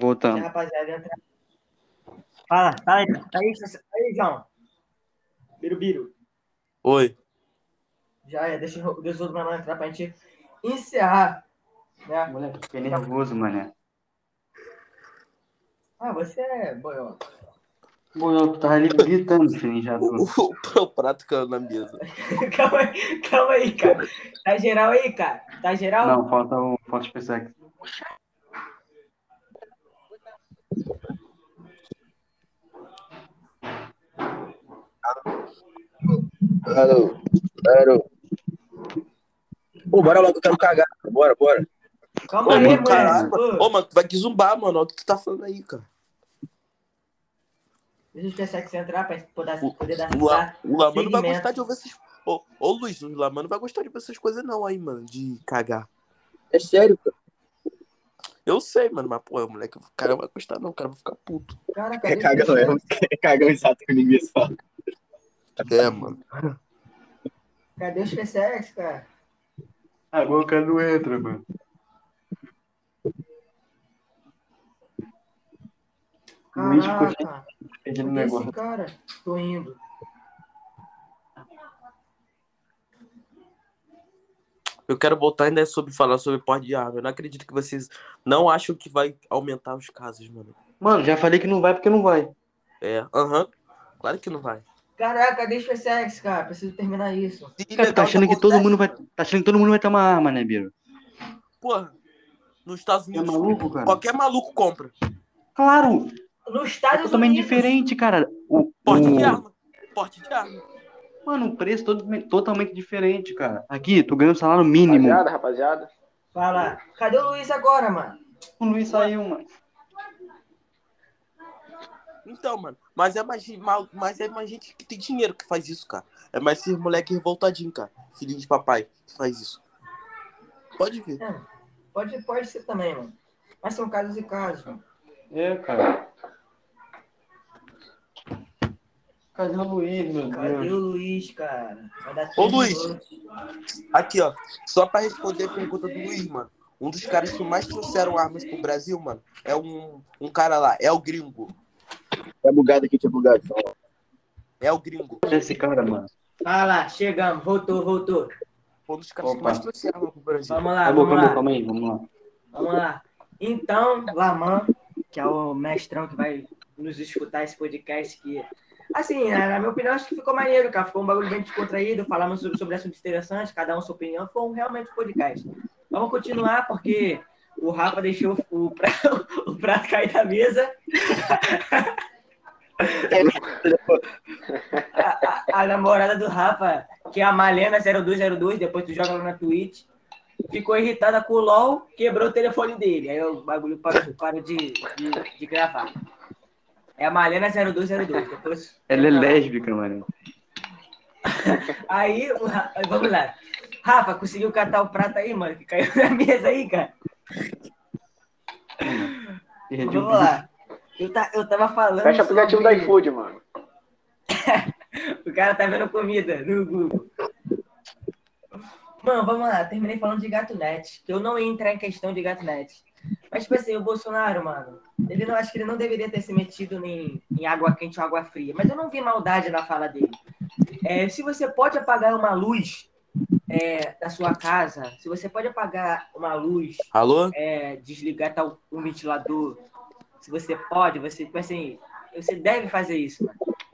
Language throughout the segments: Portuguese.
Voltando. rapaziada. Fala, tá aí, tá aí, tá aí, João. Birubiru. Oi. Já é, deixa o Deus do Mano entrar pra gente encerrar. Né? Moleque, fiquei nervoso, mané. Ah, você é. Pô, eu tava ali gritando, filho, já. O, o, o prato caiu na mesa. calma aí, calma aí, cara. Tá geral aí, cara? Tá geral? Não, falta o falta especial aqui. Alô, alô. Pô, bora logo, eu quero cagar. Bora, bora. Calma Ô, aí, mano. Ô, mano, tu vai que zumbar, mano. Olha o que tu tá falando aí, cara. Deixa eu pensar que você entrar pra poder, O, poder dar o, La, o Lamano vai gostar de ouvir essas. Ô, ô Luiz, o Lamano vai gostar de ver essas coisas, não, aí, mano, de cagar. É sério, cara. Eu sei, mano, mas, pô, o moleque, o cara não vai gostar, não, o cara vai ficar puto. Caraca, É cagão, é, é cagão exato que ninguém fala. É, mano. Cadê os PCX, cara? A boca não entra, mano. Caraca, o esse negócio. cara? Tô indo. Eu quero voltar ainda sobre falar sobre porte de arma. Eu não acredito que vocês não acham que vai aumentar os casos, mano. Mano, já falei que não vai porque não vai. É, aham. Claro que não vai. Caraca, cadê os PCX, cara? Preciso terminar isso. Cara, tá achando já que todo mundo vai. Tá achando que todo mundo vai ter uma arma, né, Biro? Porra, nos Estados É Unidos, maluco, cara? qualquer maluco compra. Claro! Nos É Estados totalmente Unidos. diferente, cara. O, Porte o- de arma. Porte de arma. Mano, o preço todo, totalmente diferente, cara. Aqui, tu ganha um salário mínimo. Rapaziada, rapaziada. Fala. Cadê o Luiz agora, mano? O Luiz saiu, mano. Então, mano, mas é mais, mal- mas é mais gente que tem dinheiro que faz isso, cara. É mais esse moleque revoltadinho, cara. Filhinho de papai que faz isso. Pode ver. É, pode, pode ser também, mano. Mas são casos e casos, mano. É, cara. Cadê o Luiz, meu Cadê Deus? o Luiz, cara? Ô, Luiz. Aqui, ó. Só pra responder a pergunta do Luiz, mano. Um dos caras que mais trouxeram armas pro Brasil, mano, é um, um cara lá. É o gringo. É bugado aqui, tinha bugado. É o gringo. Esse cara, mano. Fala, chegamos. Voltou, voltou. Foi um dos caras que mais trouxeram pro Brasil. Vamos lá, Acabou, vamos lá. calma aí, vamos lá. Vamos lá. Então, Laman, que é o mestrão que vai nos escutar esse podcast, que, assim, na na minha opinião, acho que ficou maneiro, cara. Ficou um bagulho bem descontraído, falamos sobre, sobre assuntos interessantes, cada um sua opinião. Ficou um, realmente um podcast. Vamos continuar, porque o Rafa deixou o prato, o prato cair da mesa. A, a- a namorada do Rafa, que é a Malena0202, depois tu joga lá na Twitch, ficou irritada com o LOL, quebrou o telefone dele. Aí o bagulho parou, parou de, de, de gravar. É a Malena0202. Depois... Ela é lésbica, mano. Aí, o vamos lá. Rafa, conseguiu catar o prato aí, mano, que caiu na mesa aí, cara? Vamos lá. Eu, tá, eu tava falando. Fecha o aplicativo sobre- da iFood, mano. O cara tá vendo comida no Google. Mano, vamos lá. Terminei falando de GatoNet. Que eu não ia entrar em questão de GatoNet. Mas, tipo assim, o Bolsonaro, mano, ele não acho que ele não deveria ter se metido em, em água quente ou água fria. Mas eu não vi maldade na fala dele. É, se você pode apagar uma luz é, da sua casa, se você pode apagar uma luz Alô? é, desligar tal, um ventilador, se você pode, você, tipo assim, você deve fazer isso.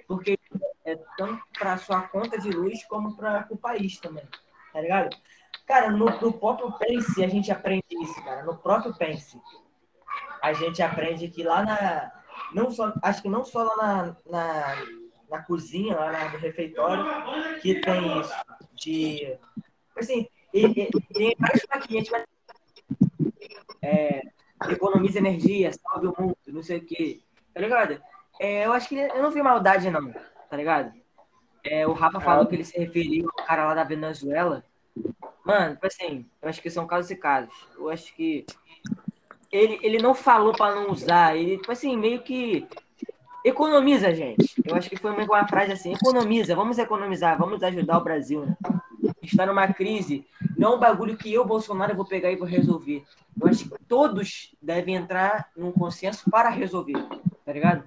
Porque é tanto para sua conta de luz como para o país também, tá ligado? Cara, no, no próprio Pense a gente aprende isso, cara. No próprio Pense a gente aprende que lá na. Não só, acho que não só lá na, na, na cozinha, lá no refeitório, que tem isso. De. Assim, e- e- tem várias plaquinhas, mas é, economiza energia, salve o mundo, não sei o quê. Tá ligado? É, eu acho que eu não vi maldade, não, tá ligado? É, o Rafa falou que ele se referiu ao cara lá da Venezuela. Mano, tipo assim, eu acho que são casos e casos. Eu acho que ele, ele não falou pra não usar, ele, tipo assim, meio que economiza, gente. Eu acho que foi uma frase assim, economiza, vamos economizar, vamos ajudar o Brasil, né? Está numa crise Não é um bagulho que eu, Bolsonaro, vou pegar e vou resolver. Eu acho que todos devem entrar num consenso para resolver, tá ligado?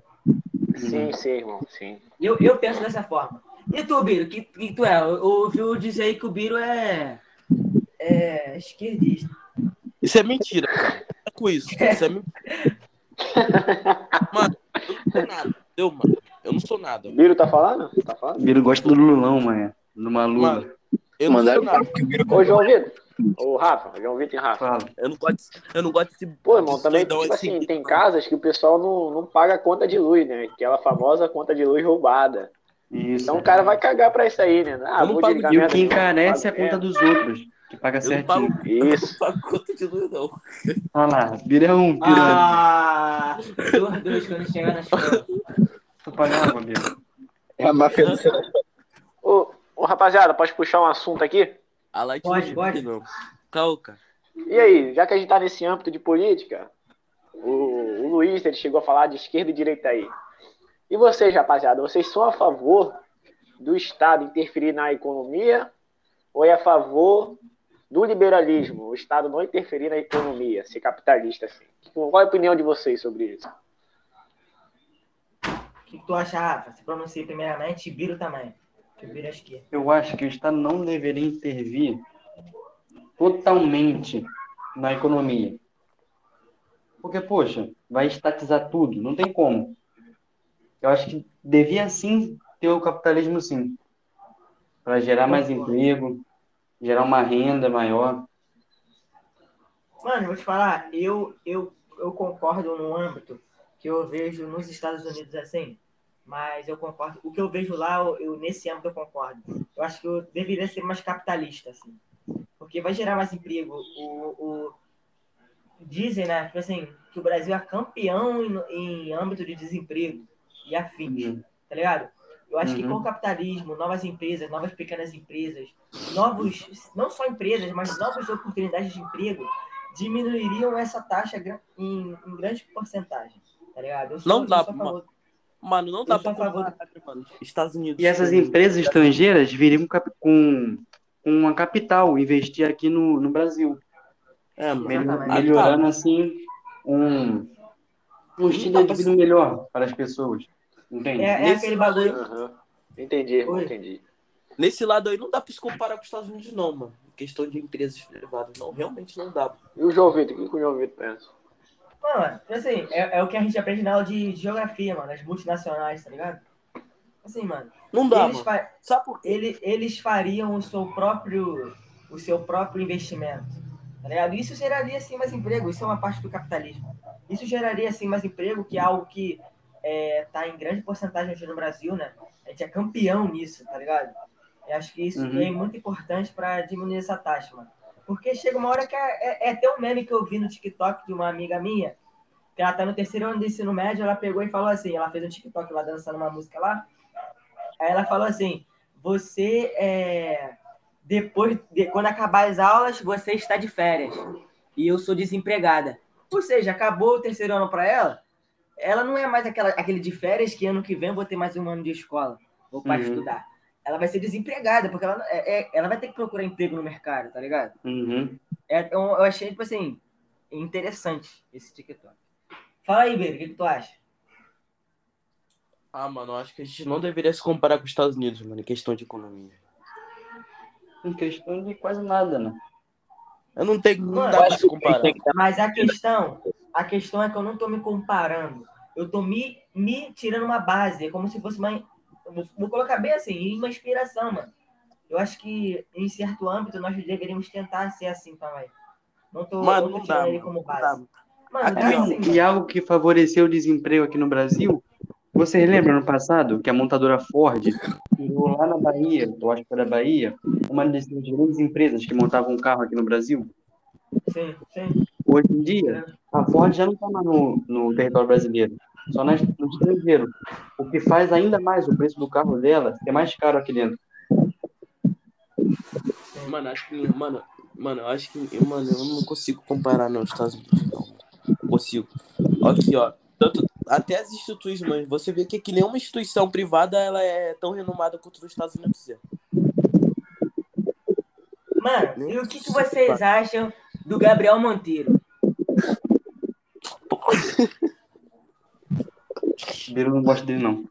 Sim, sim, irmão, sim. Eu, eu penso dessa forma. E tu, Biro, que, que tu é? Eu ouviu dizer aí que o Biro é, é esquerdista. Isso é mentira, cara. É com isso. Isso é mentira. Mano, eu não sou nada. Entendeu, mano? Eu não sou nada. Biro tá falando? Tá falando? Biro gosta do Lulão, mano. Do Malu. Mano, eu não Mandaram sou nada. que o Biro Ô, João Vitor. Ô, Rafa, João Vitor e Rafa. Fala. Eu não gosto, eu não gosto desse. Pô, irmão, também, tipo assim. assim, tem casas que o pessoal não, não paga a conta de luz, né? Aquela famosa conta de luz roubada. Isso. Então o cara vai cagar pra isso aí, né? Ah, Eu não pago E o que encarece é a conta dos outros. Que paga Eu não pago, certinho. Isso. eu não pago conta de luz, não. Olha lá, é um. É Ah, dois, dois, quando chegar na escola. Tu pagava, Biro. É a máfia do celular. Ô, ô, rapaziada, pode puxar um assunto aqui? A Light Pode, pode. não. Calca. E aí, já que a gente tá nesse âmbito de política, o, o Luiz ele chegou a falar de esquerda e direita aí. E vocês, rapaziada, vocês são a favor do Estado interferir na economia ou é a favor do liberalismo, o Estado não interferir na economia, ser capitalista assim? Qual é a opinião de vocês sobre isso? O que, que tu acha, Rafa? Se pronuncia primeiramente e Biro também. Eu acho que o Estado não deveria intervir totalmente na economia. Porque, poxa, vai estatizar tudo, não tem como. Eu acho que devia sim ter o capitalismo sim. Para gerar mais emprego, gerar uma renda maior. Mano, vou te falar, eu, eu, eu concordo no âmbito que eu vejo nos Estados Unidos assim, mas eu concordo. O que eu vejo lá, eu, eu- nesse âmbito eu concordo. Eu acho que eu deveria ser mais capitalista, assim. Porque vai gerar mais emprego. O, o, dizem, né, tipo assim, que o Brasil é campeão em, em âmbito de desemprego e afins, Uhum. tá ligado? Eu acho que Uhum. com o capitalismo, novas empresas, novas pequenas empresas, novos, não só empresas, mas novas oportunidades de emprego, diminuiriam essa taxa em, em grande porcentagem, tá ligado? Eu sou, Não dá, Mano, não dá pra favor mano. Estados Unidos. E essas empresas estrangeiras viriam com, com uma capital, investir aqui no, no Brasil. É, mano. Melhorando assim um, um estilo de vida melhor para as pessoas. Entende? É, é Nesse aquele bagulho. Aham. Entendi, Oi. entendi. Nesse lado aí não dá pra se comparar com os Estados Unidos, não, mano. Questão de empresas privadas. Não, realmente não dá. E o João Vitor, o que o João Vitor pensa? Mano, assim, é, é o que a gente aprende na aula de geografia, mano, as multinacionais, tá ligado? Assim, mano, Não dá, eles, fa- Sabe por quê? ele- eles fariam o seu próprio o seu próprio investimento, tá ligado? Isso geraria, assim, mais emprego, isso é uma parte do capitalismo. Isso geraria, assim, mais emprego, que é algo que é, tá em grande porcentagem hoje no Brasil, né? A gente é campeão nisso, tá ligado? Eu acho que isso Uhum. é muito importante para diminuir essa taxa, mano. Porque chega uma hora que é, é, é até um meme que eu vi no TikTok de uma amiga minha, que ela tá no terceiro ano do ensino médio, ela pegou e falou assim, ela fez um TikTok lá dançando uma música lá, aí ela falou assim, você é, depois, de, quando acabar as aulas, você está de férias, e eu sou desempregada. Ou seja, acabou o terceiro ano para ela, ela não é mais aquela, aquele de férias que ano que vem vou ter mais um ano de escola, vou para Uhum. estudar. Ela vai ser desempregada, porque ela, é, é- ela vai ter que procurar emprego no mercado, tá ligado? Uhum. É, eu, eu achei, tipo assim, interessante esse TikTok. Fala aí, Beiro, o que, que tu acha? Ah, mano, eu acho que a gente não deveria se comparar com os Estados Unidos, mano, em questão de economia. Em questão de quase nada, né? Eu não tenho, não Mano, dá pra se comparar. Dar Mas a questão, a questão é que eu não tô me comparando. Eu tô me, me tirando uma base. É como se fosse uma. Vou, vou colocar bem assim, uma inspiração, mano. Eu acho que em certo âmbito nós deveríamos tentar ser assim também. Não tô, Mano, não tô não tirando dá, ele como base. mano. Aqui, assim, E mano. algo que favoreceu o desemprego aqui no Brasil, vocês lembram no passado que a montadora Ford criou lá na Bahia, eu acho que foi da Bahia, uma das grandes empresas que montavam um carro aqui no Brasil? Sim, sim. Hoje em dia, a Ford já não está mais no, no território brasileiro, só nas- no estrangeiro. O que faz ainda mais o preço do carro dela ser mais caro aqui dentro. Mano, acho que. Mano, mano, eu acho que. eu- Mano, eu não consigo comparar não, os Estados Unidos, não. Não consigo. Aqui, ó. Tanto, até as instituições, você vê que aqui nenhuma instituição privada ela é tão renomada quanto os Estados Unidos é. Mano, e o que, que vocês acham do Gabriel Monteiro? Biro não gosta dele, não.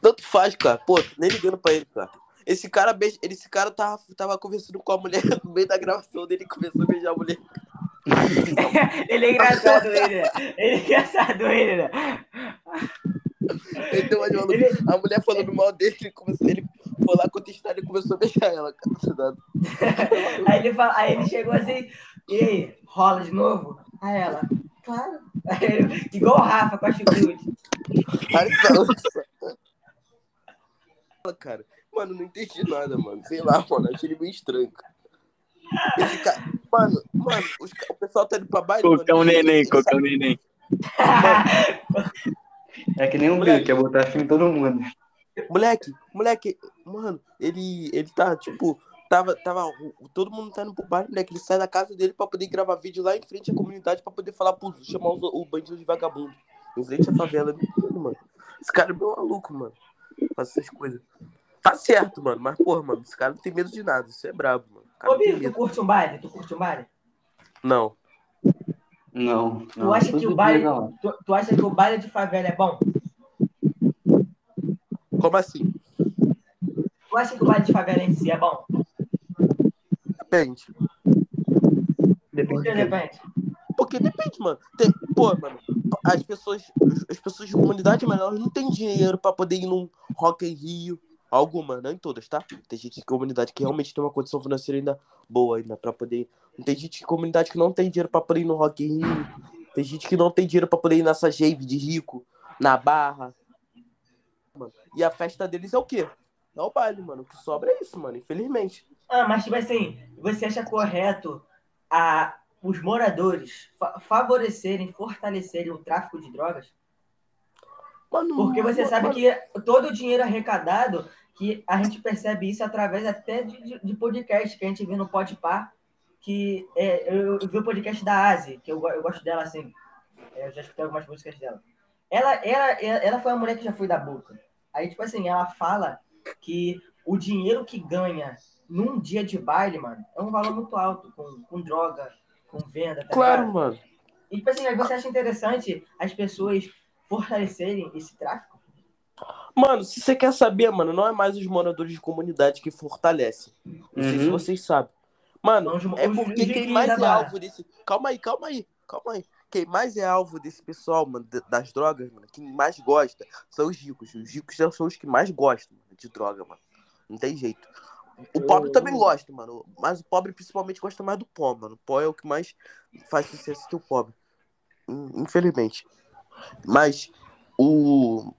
Tanto faz, cara. Pô, nem ligando pra ele, cara. Esse cara, ele- esse cara tava, tava conversando com a mulher no meio da gravação dele e começou a beijar a mulher. Ele é engraçado, ele, né? Ele é engraçado, ele, né? Ele deu uma de maluco. Ele- A mulher falando mal dele, ele, começou, ele foi lá contestar e começou a beijar ela, cara. Aí ele, fala, aí ele chegou assim, e aí, rola de novo? Aí ela, claro. Igual o Rafa com a nossa. Cara, mano, não entendi nada, mano. Sei lá, mano. Achei ele meio estranho, cara. Esse cara. Mano, mano, os o pessoal tá indo pra baile. Cocão mano, neném, cocão neném. É que nem um Biro, quer botar filme em todo mundo. Moleque, moleque, mano, ele, ele tá, tipo, tava, tava, todo mundo tá indo pro baile, moleque, ele sai da casa dele pra poder gravar vídeo lá em frente à comunidade pra poder falar pro, chamar os, o bandido de vagabundo, em frente à favela, mano. Esse cara é meio maluco, mano, faz essas coisas. Tá certo, mano, mas, porra, mano, esse cara não tem medo de nada, isso é brabo, mano. Cara Ô, Biro, tu curte um baile? Tu curte um baile? Não, Não. Tu acha que o baile, tu, tu acha que o baile de favela é bom? como assim? Tu acha que o baile de favela em si é bom? Depende. Por Depende que de quem. depende? Porque depende, mano. Tem, pô, mano, as pessoas, as pessoas de comunidade, elas não têm dinheiro pra poder ir num Rock em Rio. Alguma, não em todas, tá? Tem gente de comunidade que realmente tem uma condição financeira ainda boa ainda pra poder ir. Tem gente de comunidade que não tem dinheiro pra poder ir no Rock in Rio. Tem gente que não tem dinheiro pra poder ir nessa Jave de rico, na barra. Mano. E a festa deles é o quê? É o baile, mano. O que sobra é isso, mano, infelizmente. Ah, mas tipo assim, você acha correto a, os moradores fa- favorecerem, fortalecerem o tráfico de drogas? Mano, Porque você mano, sabe mano, que todo o dinheiro arrecadado, que a gente percebe isso através até de, de, podcast que a gente vê no Podpah, que é, eu, eu vi o podcast da Asi, que eu, eu gosto dela assim, é, eu já escutei algumas músicas dela. Ela, ela, ela, ela foi uma mulher que já foi da boca. Aí, tipo assim, ela fala que o dinheiro que ganha num dia de baile, mano, é um valor muito alto, com, com droga, com venda, tá Claro, ligado? mano. E, tipo assim, você acha interessante as pessoas fortalecerem esse tráfico? Mano, se você quer saber, mano, não é mais os moradores de comunidade que fortalecem. Não sei se Uhum. vocês sabem. Mano, Não, é porque quem mais é barra. alvo desse. Calma aí, calma aí, calma aí. Quem mais é alvo desse pessoal, mano, das drogas, mano, quem mais gosta são os ricos. Os ricos são os que mais gostam mano, de droga, mano. Não tem jeito. O pobre também gosta, mano. Mas o pobre principalmente gosta mais do pó, mano. O pó é o que mais faz sucesso do pobre. Infelizmente. Mas o,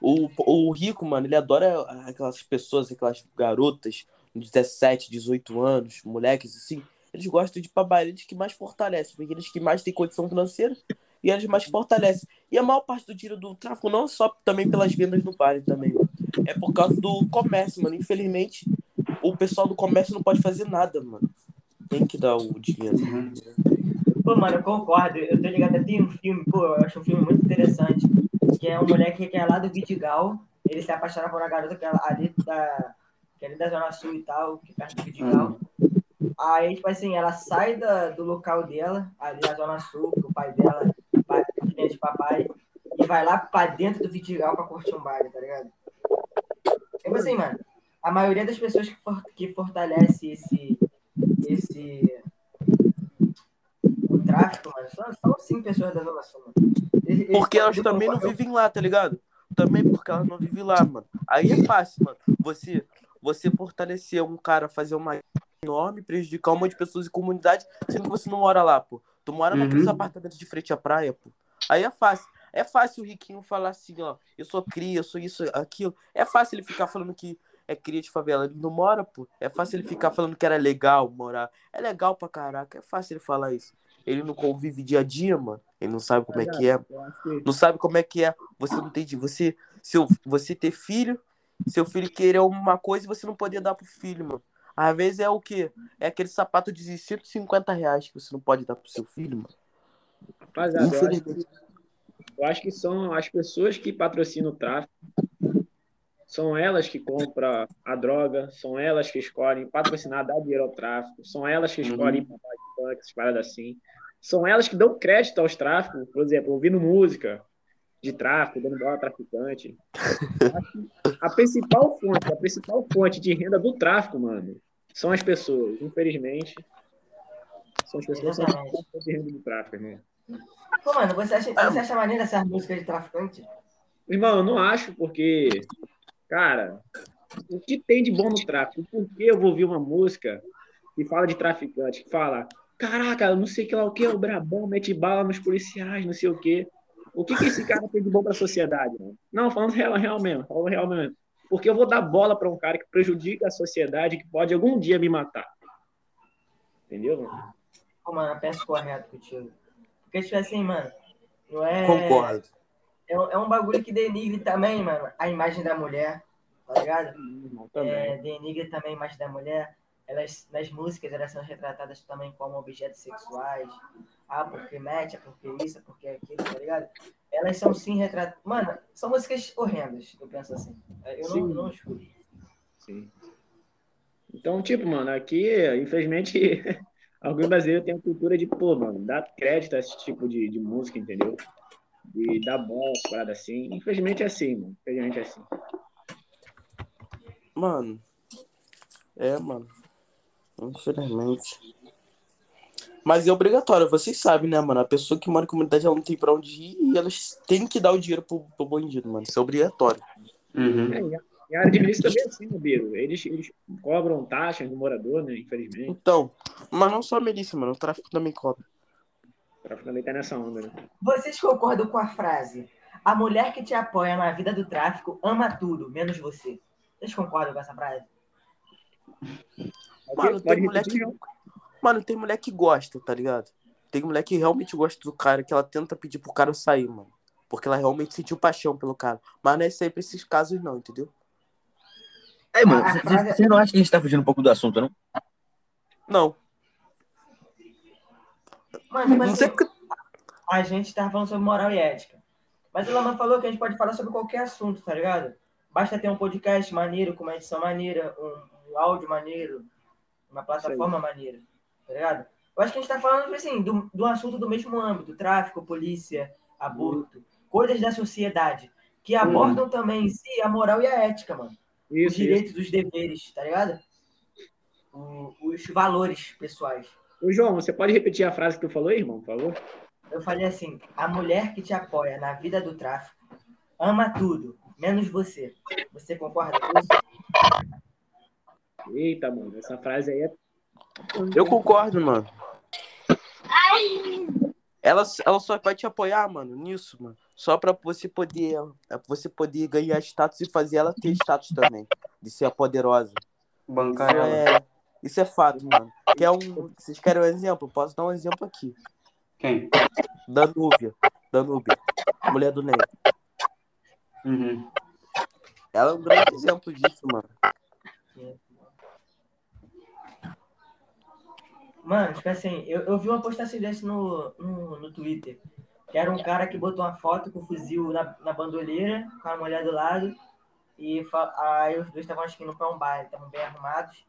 o, o rico, mano, ele adora aquelas pessoas, aquelas garotas de 17, 18 anos, moleques assim. Eles gostam de eles que mais fortalecem, porque eles que mais têm condição financeira e eles mais fortalecem. E a maior parte do dinheiro do tráfico não é só também pelas vendas no baile também, mano. É por causa do comércio, mano. Infelizmente, o pessoal do comércio não pode fazer nada, mano. Tem que dar o dinheiro. Uhum. Pô, mano, eu concordo. Eu tô ligado, tem um filme, pô, eu acho um filme muito interessante, que é um moleque que é lá do Vidigal, ele se apaixona por uma garota que é ali da, que é ali da Zona Sul e tal, que é perto do Vidigal. Aí, tipo assim, ela sai da, do local dela, ali na Zona Sul, que o pai dela, pai, de papai, e vai lá pra dentro do Vidigal pra curtir um baile, tá ligado? Tipo assim, mano, a maioria das pessoas que, for, que fortalece esse, esse o tráfico, mano, são, são sim pessoas da Zona Sul, mano. Eles- eles Porque elas podem- também não vivem lá, tá ligado? Também porque elas não vivem lá, mano. Aí é fácil, mano. Você, você fortalecer um cara, fazer uma enorme, prejudicar um monte de pessoas e comunidade, sendo que você não mora lá, pô. Tu mora Uhum. naqueles apartamentos de frente à praia, pô. Aí é fácil. É fácil o riquinho falar assim, ó, eu sou cria, eu sou isso, aquilo. É fácil ele ficar falando que é cria de favela. Ele não mora, pô. É fácil ele ficar falando que era legal morar. É legal pra caraca. É fácil ele falar isso. Ele não convive dia a dia, mano. Ele não sabe como é que é. Não sabe como é que é. Você não entende. Você, seu, você ter filho, seu filho querer uma coisa e você não poder dar pro filho, mano. Às vezes é o quê? É aquele sapato de 150 reais que você não pode dar pro seu filho, mano. Rapaziada, eu acho, Infelizmente. que, eu acho que são as pessoas que patrocinam o tráfico São elas que compram a droga, são elas que escolhem patrocinar, dar dinheiro ao tráfico, são elas que escolhem Uhum. funk, essas paradas assim. São elas que dão crédito aos tráficos, por exemplo, ouvindo música de tráfico, dando bola a traficante. A principal fonte, a principal fonte de renda do tráfico, mano, são as pessoas. Infelizmente, são as pessoas que são a fonte de renda do tráfico, irmão. Pô, mano, você acha, você acha maneira essas músicas de traficante? Irmão, eu não acho, porque, cara, o que tem de bom no tráfico? Por que eu vou ouvir uma música que fala de traficante, que fala, caraca, não sei o que lá o que, o Brabão mete bala nos policiais, não sei o que. O que, que esse cara tem de bom pra sociedade, mano? Não, falando real, real mesmo, falando real mesmo. Porque eu vou dar bola pra um cara que prejudica a sociedade, que pode algum dia me matar. Entendeu, mano? Pô, mano, eu penso correto contigo. Porque, tipo assim, mano, não é. Concordo. É, um- é um bagulho que denigre também, mano, a imagem da mulher, tá ligado? Também. É, denigre também a imagem da mulher. Elas, nas músicas, elas são retratadas também como objetos sexuais. Ah, porque mete, é porque isso, é porque aquilo, tá ligado? Elas são sim retratadas. Mano, são músicas horrendas, eu penso assim. Eu não, Sim. não escuto. Sim. Então, tipo, mano, aqui, infelizmente, alguns brasileiros têm a cultura de, pô, mano, dar crédito a esse tipo de, de música, entendeu? De dar bola, parada assim. Infelizmente é assim, mano. Infelizmente é assim. Mano. É, mano. Infelizmente. Mas é obrigatório, vocês sabem, né, mano? A pessoa que mora em comunidade ela não tem pra onde ir e elas têm que dar o dinheiro pro, pro bandido, mano. Isso é obrigatório. Uhum. É, e a- e a área de milícia também é assim, né, Biro? Eles, eles cobram taxas do morador, né? Infelizmente. Então, mas não só a milícia, mano. O tráfico também cobra. O tráfico também nessa onda, né? Vocês concordam com a frase? A mulher que te apoia na vida do tráfico ama tudo, menos você. Vocês concordam com essa frase? Mano, tem mulher que. Mano, tem mulher que gosta, tá ligado? Tem mulher que realmente gosta do cara, que ela tenta pedir pro cara sair, mano. Porque ela realmente sentiu paixão pelo cara. Mas não é sempre esses casos, não, entendeu? Aí, mano, frase- você não acha que a gente tá fugindo um pouco do assunto, não? Não. Mano, Não sei porque. a gente tava falando sobre moral e ética. Mas o Laman falou que a gente pode falar sobre qualquer assunto, tá ligado? Basta ter um podcast maneiro, com uma edição maneira, um, um áudio maneiro, uma plataforma maneira, tá ligado? Eu acho que a gente tá falando, tipo assim, do, do assunto do mesmo âmbito, tráfico, polícia, aborto, coisas da sociedade, que abordam também em si a moral e a ética, mano. os Isso, isso. direitos, os deveres, tá ligado? O- os valores pessoais. Ô, João, você pode repetir a frase que tu falou, irmão, por favor? Eu falei assim: a mulher que te apoia na vida do tráfico ama tudo, menos você. Você concorda com isso? Eita, mano, essa frase aí é. Eu concordo, mano. Ela, ela só vai te apoiar, mano, nisso, mano. Só pra você poder, é pra você poder ganhar status e fazer ela ter status também. De ser a poderosa. Isso Bancar ela. é, isso é fato, mano. Quer um, vocês querem um exemplo? Posso dar um exemplo aqui. Quem? Danúbia. Danúbia. Mulher do Ney. Uhum. Ela é um grande exemplo disso, mano. Mano, tipo assim, eu, eu vi uma postagem desse no, no, no Twitter. Que era um cara que botou uma foto com o fuzil na, na bandoleira, com a mulher do lado. E fa- aí os dois estavam acho que indo pra um baile, estavam bem arrumados.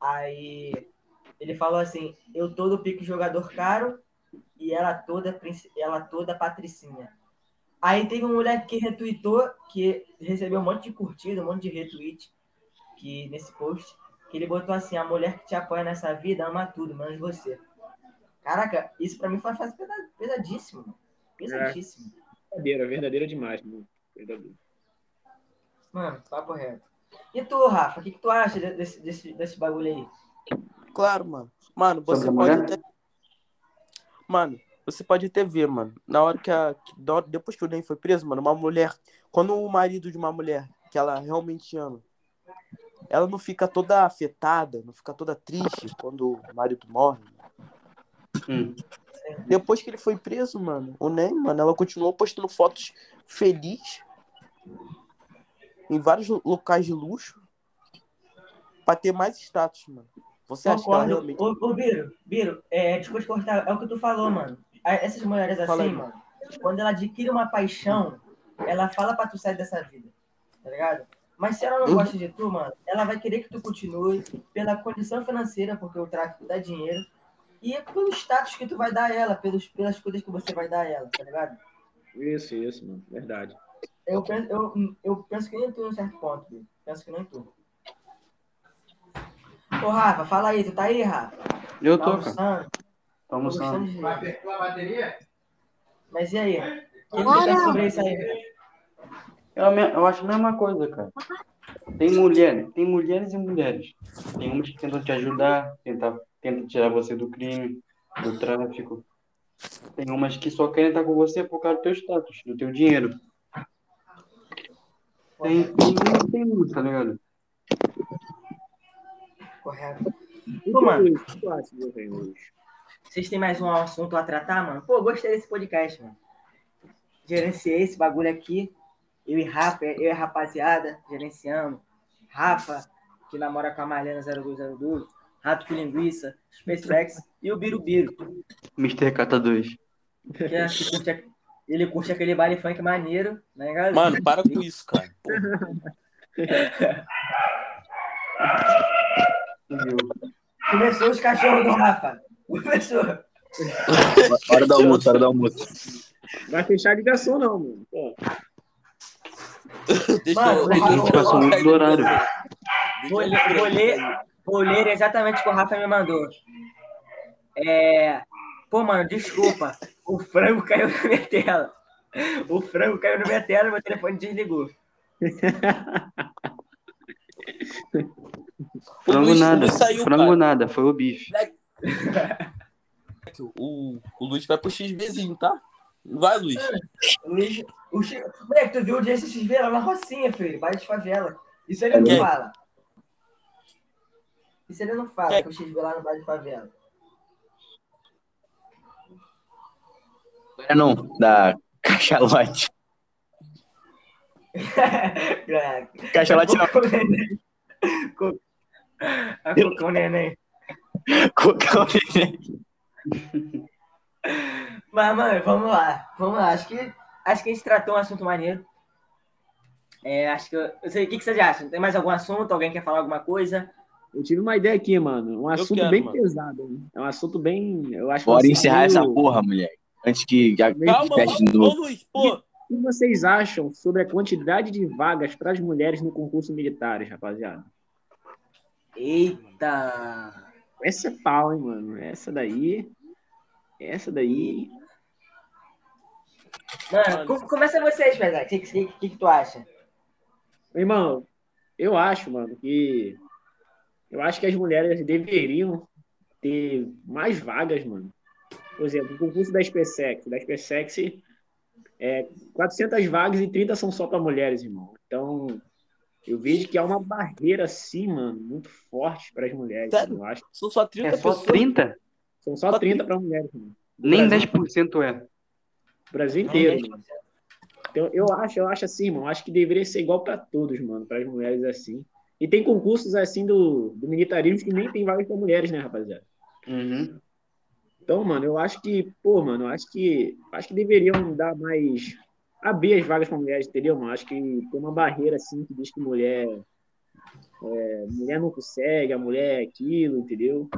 Aí ele falou assim, eu todo pique jogador caro e ela toda, ela toda patricinha. Aí teve um moleque que retweetou, que recebeu um monte de curtida, um monte de retweet que, nesse post, que ele botou assim, a mulher que te apoia nessa vida ama tudo, menos você. Caraca, isso pra mim foi uma frase pesa- pesadíssima, mano. Pesadíssimo. Verdadeira, verdadeira demais, mano. Verdadeira. Mano, papo reto. E tu, Rafa, o que, que tu acha de- desse, desse, desse bagulho aí? Claro, mano. Mano, você Sobre pode até. Mano, você pode até ver, mano. Na hora que a. Depois que o Ney foi preso, mano, uma mulher. Quando o marido de uma mulher que ela realmente ama, ela não fica toda afetada, não fica toda triste quando o marido morre. Hum. Depois que ele foi preso, mano, o Ney, mano, ela continuou postando fotos feliz em vários lo- locais de luxo pra ter mais status, mano. Você acha que ela Concordo. realmente. Ô, ô Biro, Biro, é, desculpa te cortar, é o que tu falou, mano. Essas mulheres assim, aí. mano, quando ela adquire uma paixão, ela fala pra tu sair dessa vida, tá ligado? Mas se ela não gosta de tu, mano, ela vai querer que tu continue pela condição financeira, porque o tráfico dá dinheiro, e pelo status que tu vai dar a ela, pelos, pelas coisas que você vai dar a ela, tá ligado? Isso, isso, mano. Verdade. Eu penso, eu, eu penso que nem tu em um certo ponto, Bi. penso que nem tu. Ô, Rafa, fala aí, tu tá aí, Rafa? Eu Tá tô, cara. almoçando? Tô Tô gostando almoçando. de ver. Mas e aí? O que pensa sobre isso aí? É a me- Eu acho a mesma coisa, cara. Tem mulher, tem mulheres e mulheres. Tem umas que tentam te ajudar, tentam, tentam tirar você do crime, do tráfico. Tem umas que só querem estar com você por causa do teu status, do teu dinheiro. Tem, tem, tem muito, tá ligado? Correto. Tu, mano. Que? Vocês têm mais um assunto a tratar, mano? Pô, gostei desse podcast, mano. Gerenciei esse bagulho aqui. Eu e Rafa, eu e a rapaziada, gerenciamos. Rafa, que namora com a Marlena 0202. Rato com linguiça, SpaceX e o Birubiru. Mr. Cata 2. Que é, que curte, a- ele curte aquele baile funk maneiro, né, galera? Mano, para com isso, cara. Começou os cachorros do Rafa. Começou. Hora do almoço, hora do almoço. Vai fechar a ligação, não, mano. Pô, Deixa Mano, eu. Rafa passou muito do horário. Vou ler, vou ler, vou ler exatamente o que o Rafa me mandou. É... Pô, mano, desculpa. O frango caiu na minha tela. O frango caiu na minha tela e meu telefone desligou. Frango Luiz- nada. Saiu, Frango cara. nada, foi o bife. O, o Luiz vai pro XVzinho, tá? Vai, Luiz. Luiz, o Chico... Moleque, tu viu o dia esses ver lá na Rocinha, filho, baile de favela. Isso ele não Quem? fala. Isso ele não fala, Quem? que o X vê lá no baile de favela. Agora não, da cachalote. Cachalote não, Cocô neném. Co- A cocô neném. cocão. Mas, mano, vamos lá. Vamos lá. Acho que, acho que a gente tratou um assunto maneiro. É, acho que. Eu, eu sei, o que, que vocês acham? Tem mais algum assunto? Alguém quer falar alguma coisa? eu tive uma ideia aqui, mano. Um assunto quero, bem mano. pesado. né? É um assunto bem. Eu acho Bora assunto encerrar meio- essa porra, mulher. Antes que já Calma, feche de ô, novo. Luiz, pô. O que vocês acham sobre a quantidade de vagas para as mulheres no concurso militares, rapaziada? Eita! Essa é pau, hein, mano? Essa daí. Essa daí. Mano, com- começa vocês, Pedro. O que, que, que, que tu acha? Irmão, eu acho, mano, que. Eu acho que as mulheres deveriam ter mais vagas, mano. Por exemplo, o concurso da SpaceX. Da SpaceX é 400 vagas e 30 são só para mulheres, irmão. Então, eu vejo que há uma barreira, assim, mano, muito forte para as mulheres. Sério? Eu acho São só 30 É só pessoas. 30? são só Só 30 para mulheres, mano. No Nem Brasil, 10% é. Brasil inteiro, mano. Então, eu acho, eu acho assim, mano. Acho que deveria ser igual para todos, mano, para as mulheres assim. E tem concursos assim do, do militarismo que nem tem vagas para mulheres, né, rapaziada? Uhum. Então, mano, eu acho que, pô, mano, eu acho que acho que deveriam dar mais abrir as vagas para mulheres, entendeu, mano? Acho que tem uma barreira assim que diz que mulher é, mulher não consegue, a mulher é aquilo, entendeu?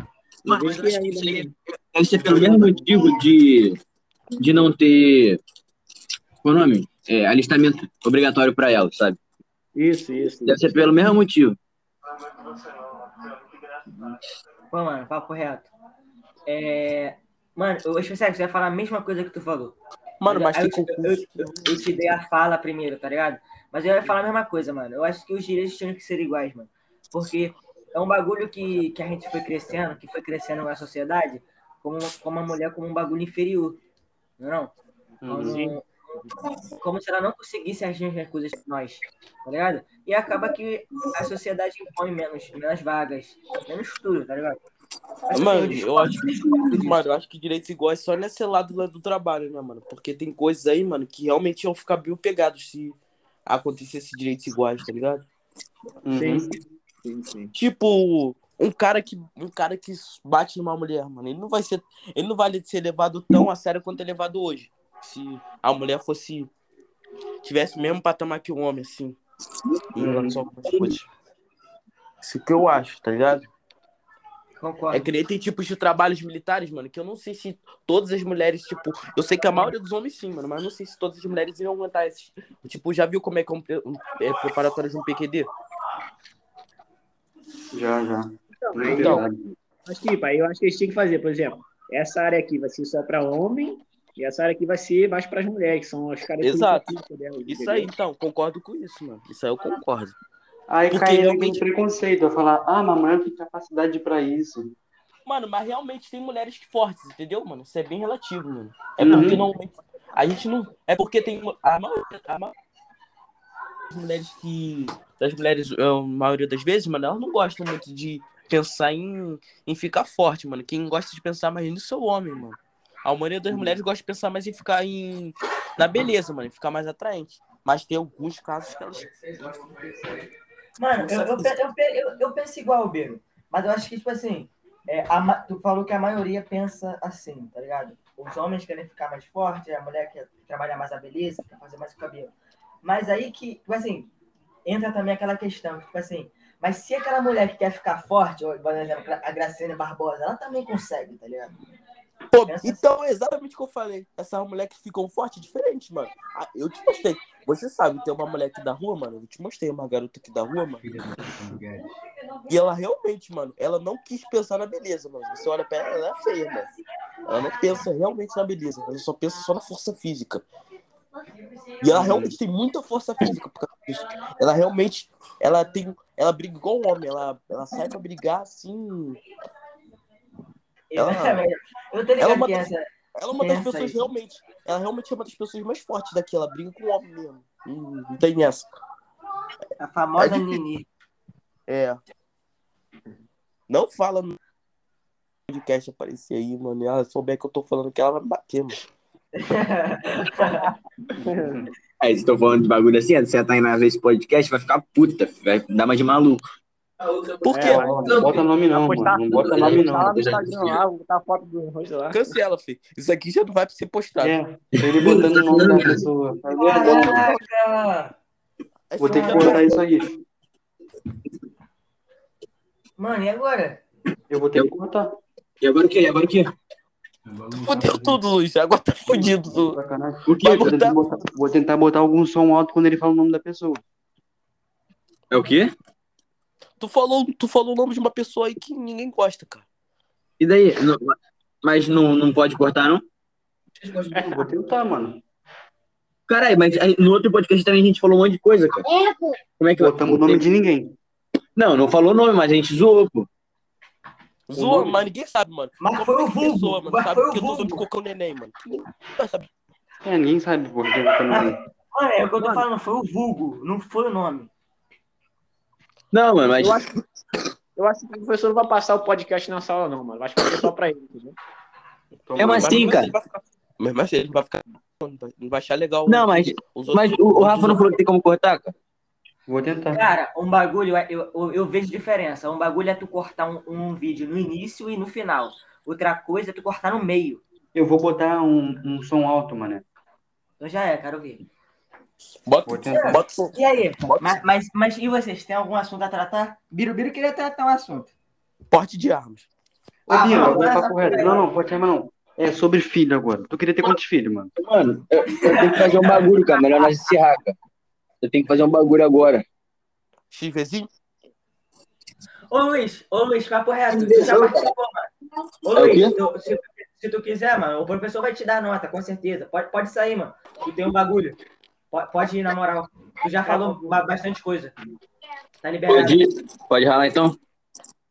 Vejo mas que ainda isso Deve ser pelo mesmo motivo de, de não ter. Qual é o nome? É, alistamento obrigatório pra ela, sabe? isso, isso. Deve ser pelo mesmo motivo. Pô, mano, papo reto. É... Mano, eu acho que você ia falar a mesma coisa que tu falou. Mano, mas tem eu, concurso. eu, eu, eu te dei a fala primeiro, tá ligado? Mas eu ia falar a mesma coisa, mano. Eu acho que os direitos tinham que ser iguais, mano. Porque é um bagulho que, que a gente foi crescendo, que foi crescendo na sociedade, como, como a mulher como um bagulho inferior. Não é não? Uhum. Como, como se ela não conseguisse as mesmas coisas que nós, tá ligado? E acaba que a sociedade impõe menos, menos vagas, menos tudo, tá ligado? Mano, assim, eu acho. Mano, eu acho que direitos iguais só nesse lado lá do trabalho, né, mano? Porque tem coisas aí, mano, que realmente iam ficar bem pegados se acontecesse direitos iguais, tá ligado? Uhum. Sim, sim, sim. Tipo, um cara que um cara que bate numa mulher, mano, ele não vai ser, ele não vai ser levado tão a sério quanto é levado hoje. Se a mulher fosse tivesse o mesmo patamar que o homem, assim, Em relação a algumas coisas. Isso que eu acho, tá ligado? Concordo. É que nem tem tipos de trabalhos militares, mano, que eu não sei se todas as mulheres, tipo, eu sei que a maioria dos homens sim, mano, mas não sei se todas as mulheres iam aguentar esses. Tipo, já viu como é que é um, um é, preparatório de um PQD? Já, já. Então, Então. mas, tipo, aí eu acho que eles tinham que fazer, por exemplo, essa área aqui vai ser só para homem e essa área aqui vai ser mais para as mulheres, que são as características Exato. delas, Isso entendeu? aí, então, concordo com isso, mano. Isso aí eu concordo. Aí Porque cai realmente- naquele preconceito, vai falar, ah, mas mulher não tem capacidade pra isso. Mano, mas realmente tem mulheres fortes, entendeu, mano? Isso é bem relativo, mano. É Uhum. porque normalmente a gente não. É porque tem. A maioria, a maioria das mulheres que. Das mulheres, a maioria das vezes, mano, elas não gostam muito de pensar em, em ficar forte, mano. Quem gosta de pensar mais nisso é o homem, mano. A maioria das mulheres gosta de pensar mais em ficar em. Na beleza, mano, em ficar mais atraente. Mas tem alguns casos que elas. Mano, eu, eu, pe- eu, pe- eu, eu penso igual o Beiro. Mas eu acho que, tipo assim, é, a tu falou que a maioria pensa assim, tá ligado? Os homens querem ficar mais fortes, a mulher quer trabalhar mais a beleza, quer fazer mais o cabelo. Mas aí que, tipo assim, entra também aquela questão, tipo assim, mas se aquela mulher que quer ficar forte, ou, por exemplo, a Graciane Barbosa, ela também consegue, tá ligado? Pô, Pensa então é exatamente o que eu falei. Essas mulheres que ficam fortes, diferente, mano. Ah, eu te mostrei. Você sabe, tem uma mulher aqui da rua, mano. Eu te mostrei uma garota aqui da rua, mano. E ela realmente, mano, ela não quis pensar na beleza, mano. Você olha pra ela, ela é feia, mano. Ela não pensa realmente na beleza, ela só pensa só na força física. E ela realmente tem muita força física por causa disso. Ela realmente, ela tem, ela briga igual um homem, ela, ela sai pra brigar assim. Ela- Exatamente. Eu tô ligado ela é uma das-. Ela é uma das pessoas aí. realmente, ela realmente é uma das pessoas mais fortes daqui, ela briga com o homem mesmo. Hum, Não tem essa. A famosa É. Nini. É. Não fala no podcast aparecer aí, mano. E ela souber que eu tô falando que ela vai me bater, mano. Aí, vocês estão falando de bagulho assim, você tá indo ver esse podcast, vai ficar puta, vai dar mais de maluco. Por quê? É, Ó, Não bota nome não, postar- Não bota nome lá não. no Instagram lá, vou botar a foto do rosto lá. Cancela, filho. Isso aqui já não vai ser postado. É, ele botando o nome da pessoa. Caraca! Vou ter que cortar isso aí. Mano, e agora? Eu vou ter que cortar. E agora o quê? E agora o quê? Fudeu tudo, Luiz. Agora tá fudido. tudo. Sacanagem. O quê? Vou tentar botar, vou tentar botar algum som alto quando ele fala o nome da pessoa. É o quê? Tu falou, tu falou o nome de uma pessoa aí que ninguém gosta, cara. E daí? Não- mas não, não pode cortar, não? Eu vou tentar, mano. Caralho, mas aí, no outro podcast também a gente falou um monte de coisa, cara. Como é que Botamos o nome de ninguém. Não, não falou nome, mas a gente zoou, pô. Zoa, nome- mas ninguém sabe, mano. Mas Como foi é o vulgo, pessoa, mano, mas sabe foi o que eu tô vulgo. usando cocô neném, mano. Ninguém vai saber. É, ninguém sabe por que botando ninguém. Mano, é o que eu tô falando, foi o vulgo, não foi o nome. Não, mano, mas. Eu acho, eu acho que o professor não vai passar o podcast na sala, não, mano. Vai ficar só pra ele, entendeu? Então, É, mas sim, cara. Mas, mas ele vai ficar. Não vai- achar legal. Não, mas- os Mas outros- o, o Rafa não falou que tem como cortar, cara? Vou tentar. Cara, um bagulho, eu, eu, eu vejo diferença. Um bagulho é tu cortar um, um vídeo no início e no final. Outra coisa é tu cortar no meio. Eu vou botar um, um som alto, mano. Então já é, quero ver. Bota, bota, E aí? bota Mas, mas, mas e vocês? Tem algum assunto a tratar? Birubiru queria tratar um assunto. porte de armas. Ô, Ah, Bino, não. Não, não, pode chamar não. É sobre filho agora. Tu queria ter quantos filhos, mano? Mano, eu, eu tenho que fazer um bagulho, cara. Melhor nós encerrar, cara. Eu tenho que fazer um bagulho agora. XVzinho? Ô Luiz, ô Luiz, papo reto. Tu já participou, mano. Ô É Luiz, tu- se, se tu quiser, mano, o professor vai te dar nota, com certeza. Pode, pode sair, mano. Tu tem um bagulho. Pode, pode ir, na moral. Tu já falou ba- bastante coisa. Tá liberado. Pode ir? Pode ralar então?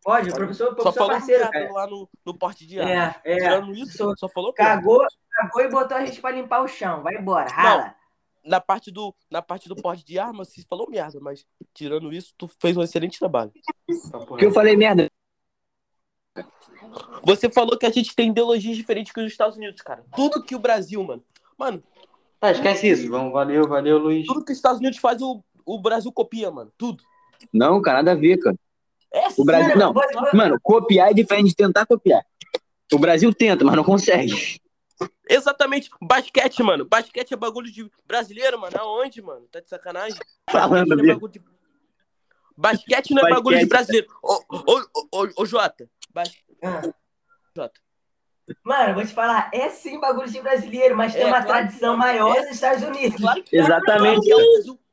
Pode, o professor, o Só professor falou parceiro, cara. lá no, no porte de armas. É, é. Tirando isso, só falou. Cagou, cagou e botou a gente pra limpar o chão. Vai embora, rala. Na parte do, na parte do porte de armas, você falou merda, mas tirando isso, tu fez um excelente trabalho. Porque eu falei merda. Você falou que a gente tem ideologias diferentes que os Estados Unidos, cara. Tudo que o Brasil, mano. Mano, Tá, esquece isso. Vamos, valeu, valeu, Luiz. tudo que os Estados Unidos faz, o, o Brasil copia, mano. Tudo. Não, cara, nada a ver, cara. É O Brasil. sério. Não, mano, copiar é diferente de tentar copiar. O Brasil tenta, mas não consegue. Exatamente. Basquete, mano. Basquete é bagulho de brasileiro, mano. Aonde, mano? Tá de sacanagem? Falando, Basquete não é de... Basquete não é bagulho de Basquete. brasileiro. Ô, ô, ô, ô, ô, Jota. Bas... Ah. Jota. Mano, vou te falar, é sim bagulho de brasileiro, mas tem É, uma claro tradição que- maior é. nos Estados Unidos. Claro que é. Exatamente. Claro que é,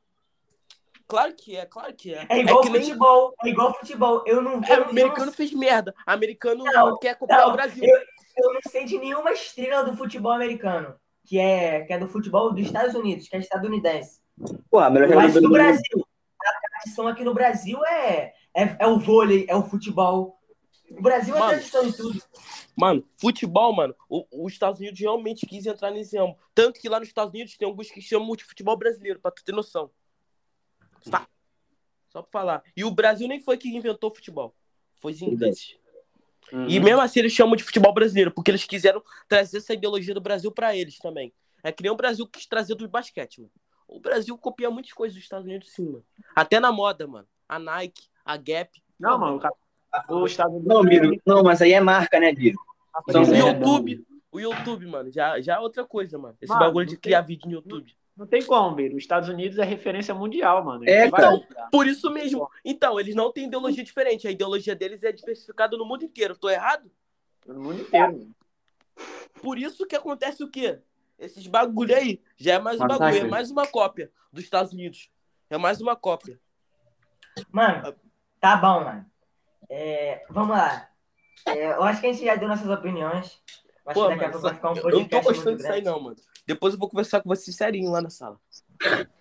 Claro que é, claro que é. É igual que nem- futebol, é igual futebol. Eu não, É, eu, americano eu, fez merda. O americano Não, quer copiar não, o Brasil. eu, eu não sei de nenhuma estrela do futebol americano, que é, que é do futebol dos Estados Unidos, que é estadunidense. Porra, melhor Mas do mundo. Brasil, a tradição aqui no Brasil é, é, é o vôlei, é o futebol. O Brasil é Mano. tradição em tudo. Mano, futebol, mano, o- os Estados Unidos realmente quis entrar nesse ramo. Tanto que lá nos Estados Unidos tem alguns que chamam de futebol brasileiro, pra tu ter noção. Tá. Só pra falar. E o Brasil nem foi que inventou o futebol. Foi os ingleses. Uhum. E mesmo assim eles chamam de futebol brasileiro, porque eles quiseram trazer essa ideologia do Brasil pra eles também. É que nem o Brasil quis trazer do basquete, mano. O Brasil copia muitas coisas dos Estados Unidos, sim, mano. Até na moda, mano. A Nike, a Gap. Não, mano, o o Estados Unidos. Não, Biro. Não, mas aí é marca, né, Biro? Então, o é, YouTube, o YouTube, mano, já, já é outra coisa, mano. Esse Mano, bagulho de não criar vídeo no YouTube. Não tem como, Biro. Os Estados Unidos é referência mundial, mano. É, Então, por isso mesmo. Então, eles não têm ideologia diferente. A ideologia deles é diversificada no mundo inteiro. Tô errado? No mundo inteiro. mano. Por isso que acontece o quê? Esses bagulho aí. Já é mais um bagulho, é mais uma cópia dos Estados Unidos. É mais uma cópia. Mano, tá bom, mano. É, vamos lá. É, eu acho que a gente já deu nossas opiniões. Eu Acho Pô, que daqui a pouco vai ficar um eu, eu não tô gostando disso aí, não, mano. Depois eu vou conversar com você serinho lá na sala.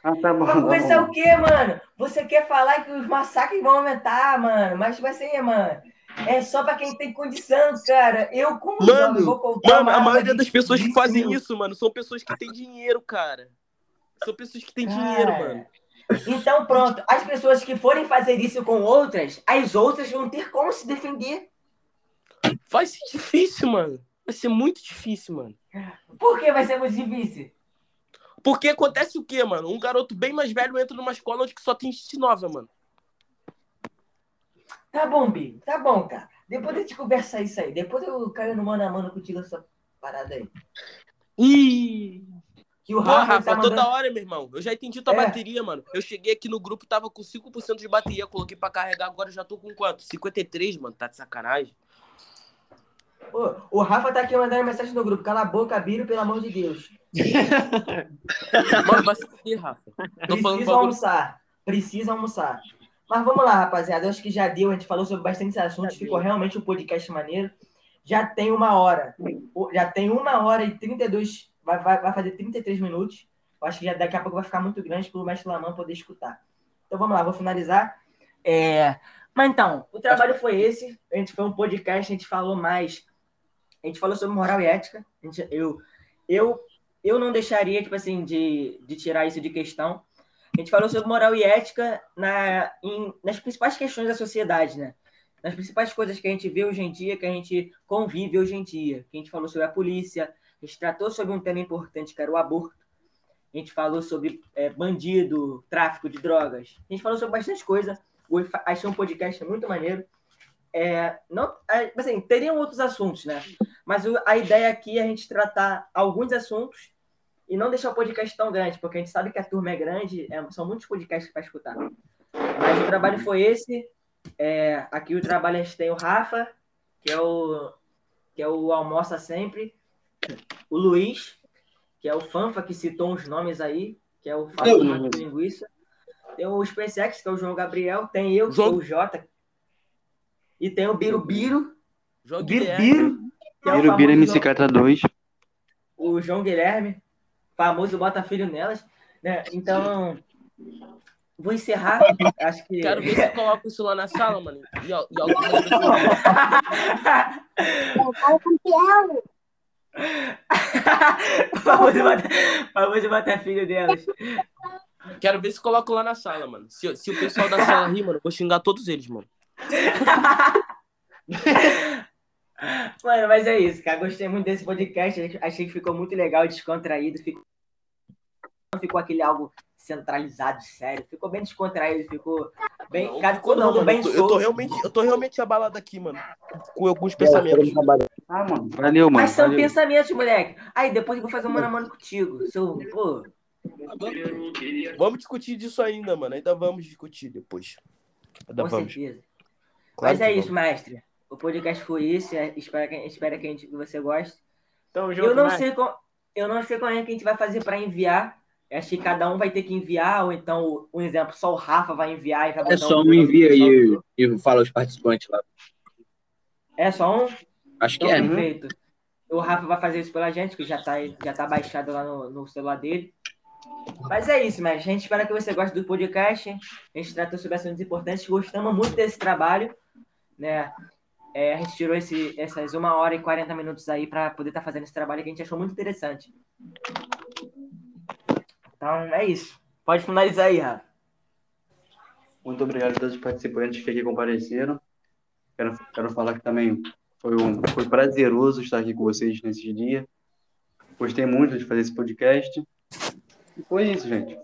Ah, tá bom. Vai tá conversar bom. o quê, mano? Você quer falar que os massacres vão aumentar, mano? Mas vai ser, mano. É só pra quem tem condição, cara. Eu, como Mano, jovem, vou comprar Mano, a maioria das pessoas que 20 fazem isso, mano, são pessoas que têm dinheiro, cara. São pessoas que têm Cara. dinheiro, mano. Então, pronto. As pessoas que forem fazer isso com outras, as outras vão ter como se defender. Vai ser difícil, mano. Vai ser muito difícil, mano. Por que vai ser muito difícil? Porque acontece o quê, mano? Um garoto bem mais velho entra numa escola onde só tem gente nova, mano. Tá bom, Bi. Tá bom, cara. Depois a gente conversa isso aí. Depois eu caio no mano a mano contigo essa parada aí. Ih! Que o Pô, Rafa, Rafa, tá mandando... toda hora, meu irmão. Eu já entendi tua É. bateria, mano. Eu cheguei aqui no grupo, tava com 5% de bateria. Coloquei pra carregar, agora já tô com quanto? 53, mano. Tá de sacanagem. Pô, o Rafa tá aqui mandando mensagem no grupo. Cala a boca, Biro, pelo amor de Deus. Mano, vai fuder, Rafa. Tô falando Precisa almoçar. Precisa almoçar. Mas vamos lá, rapaziada. Eu acho que já deu. A gente falou sobre bastante assuntos. Ficou realmente um podcast maneiro. Já tem uma hora. Já tem uma hora e 32. Vai, vai, vai fazer 33 minutos. Eu acho que já daqui a pouco vai ficar muito grande para o mestre Lamã poder escutar. Então vamos lá, vou finalizar. É... Mas então, o trabalho foi esse. A gente foi um podcast, a gente falou mais. A gente falou sobre moral e ética. Gente- eu, eu, eu não deixaria, tipo assim, de, de tirar isso de questão. A gente falou sobre moral e ética na, em- nas principais questões da sociedade, né? Nas principais coisas que a gente vê hoje em dia, que a gente convive hoje em dia. A gente falou sobre a polícia, a gente tratou sobre um tema importante, que era o aborto. A gente falou sobre é, bandido, tráfico de drogas. A gente falou sobre bastante coisa. Fa- Achei um podcast muito maneiro. É, não, é, assim, teriam outros assuntos, né? Mas o- a ideia aqui é a gente tratar alguns assuntos e não deixar o podcast tão grande, porque a gente sabe que a turma é grande, é, são muitos podcasts para escutar. Mas o trabalho foi esse. É, aqui o trabalho a gente tem o Rafa, que é o, que é o Almoça Sempre, o Luiz, que é o Fanfa, que citou uns nomes aí, que é o famoso Rato de Linguiça. Tem o SpaceX, que é o João Gabriel, tem eu, que João- sou o Jota, e tem o Birubiru, Guilherme. Biro, que é o Biro Bira famoso MC Catra 2. o João Guilherme, famoso bota filho nelas, né? Então, vou encerrar. Acho que. Quero ver se eu coloco isso lá na sala, mano. E, ó, e algumas pessoas. famoso, bota, famoso bota filho delas. Quero ver se coloco lá na sala, mano. Se, se o pessoal da sala rir, mano, eu vou xingar todos eles, mano. Mano, mas é isso, cara. Gostei muito desse podcast. Achei que ficou muito legal, descontraído. Ficou... Não ficou aquele algo centralizado, sério. Ficou bem descontraído, ficou Bem, Não, cara, todo não, mundo mano. bem Eu tô, eu tô realmente, eu tô realmente abalado aqui, mano. Com alguns pensamentos. Ah, mano, valeu, mano. Mas são valeu. pensamentos, moleque. Aí depois eu vou fazer um mano a mano contigo. Seu, pô, Vamos discutir disso ainda, mano. Ainda vamos discutir depois. Ainda com vamos. certeza. Claro Mas é que isso, mestre. O podcast foi esse. é- Espero que, espero que, a gente, que você goste. Tamo junto, Eu não né? sei qual, eu não sei qual é que a gente vai fazer para enviar. Acho que cada um vai ter que enviar, ou então, um exemplo, só o Rafa vai enviar e vai botar É só um do envia e, e fala os participantes lá. É só um? Acho que Então, é. né? perfeito. O Rafa vai fazer isso pela gente, que já tá, já tá baixado lá no, no celular dele. Mas é isso, mas a gente espera que você goste do podcast. A gente tratou sobre assuntos importantes. Gostamos muito desse trabalho. Né? É, a gente tirou esse, essas uma hora e 40 minutos aí para poder estar fazendo esse trabalho que a gente achou muito interessante. Então é isso. Pode finalizar aí, Rafa. Muito obrigado a todos os participantes que aqui compareceram. Quero, quero falar que também foi, um, foi prazeroso estar aqui com vocês nesse dia. Gostei muito de fazer esse podcast. E foi isso, gente.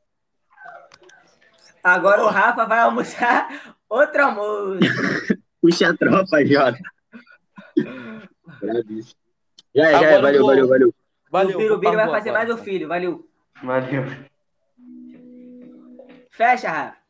Agora o Rafa vai almoçar outro almoço. Puxa a tropa, Jota. Já é, já é. eu Valeu, valeu, valeu. Valeu. o Birubiru vai fazer mais o filho. Valeu. Valeu. Fecha, Rafa.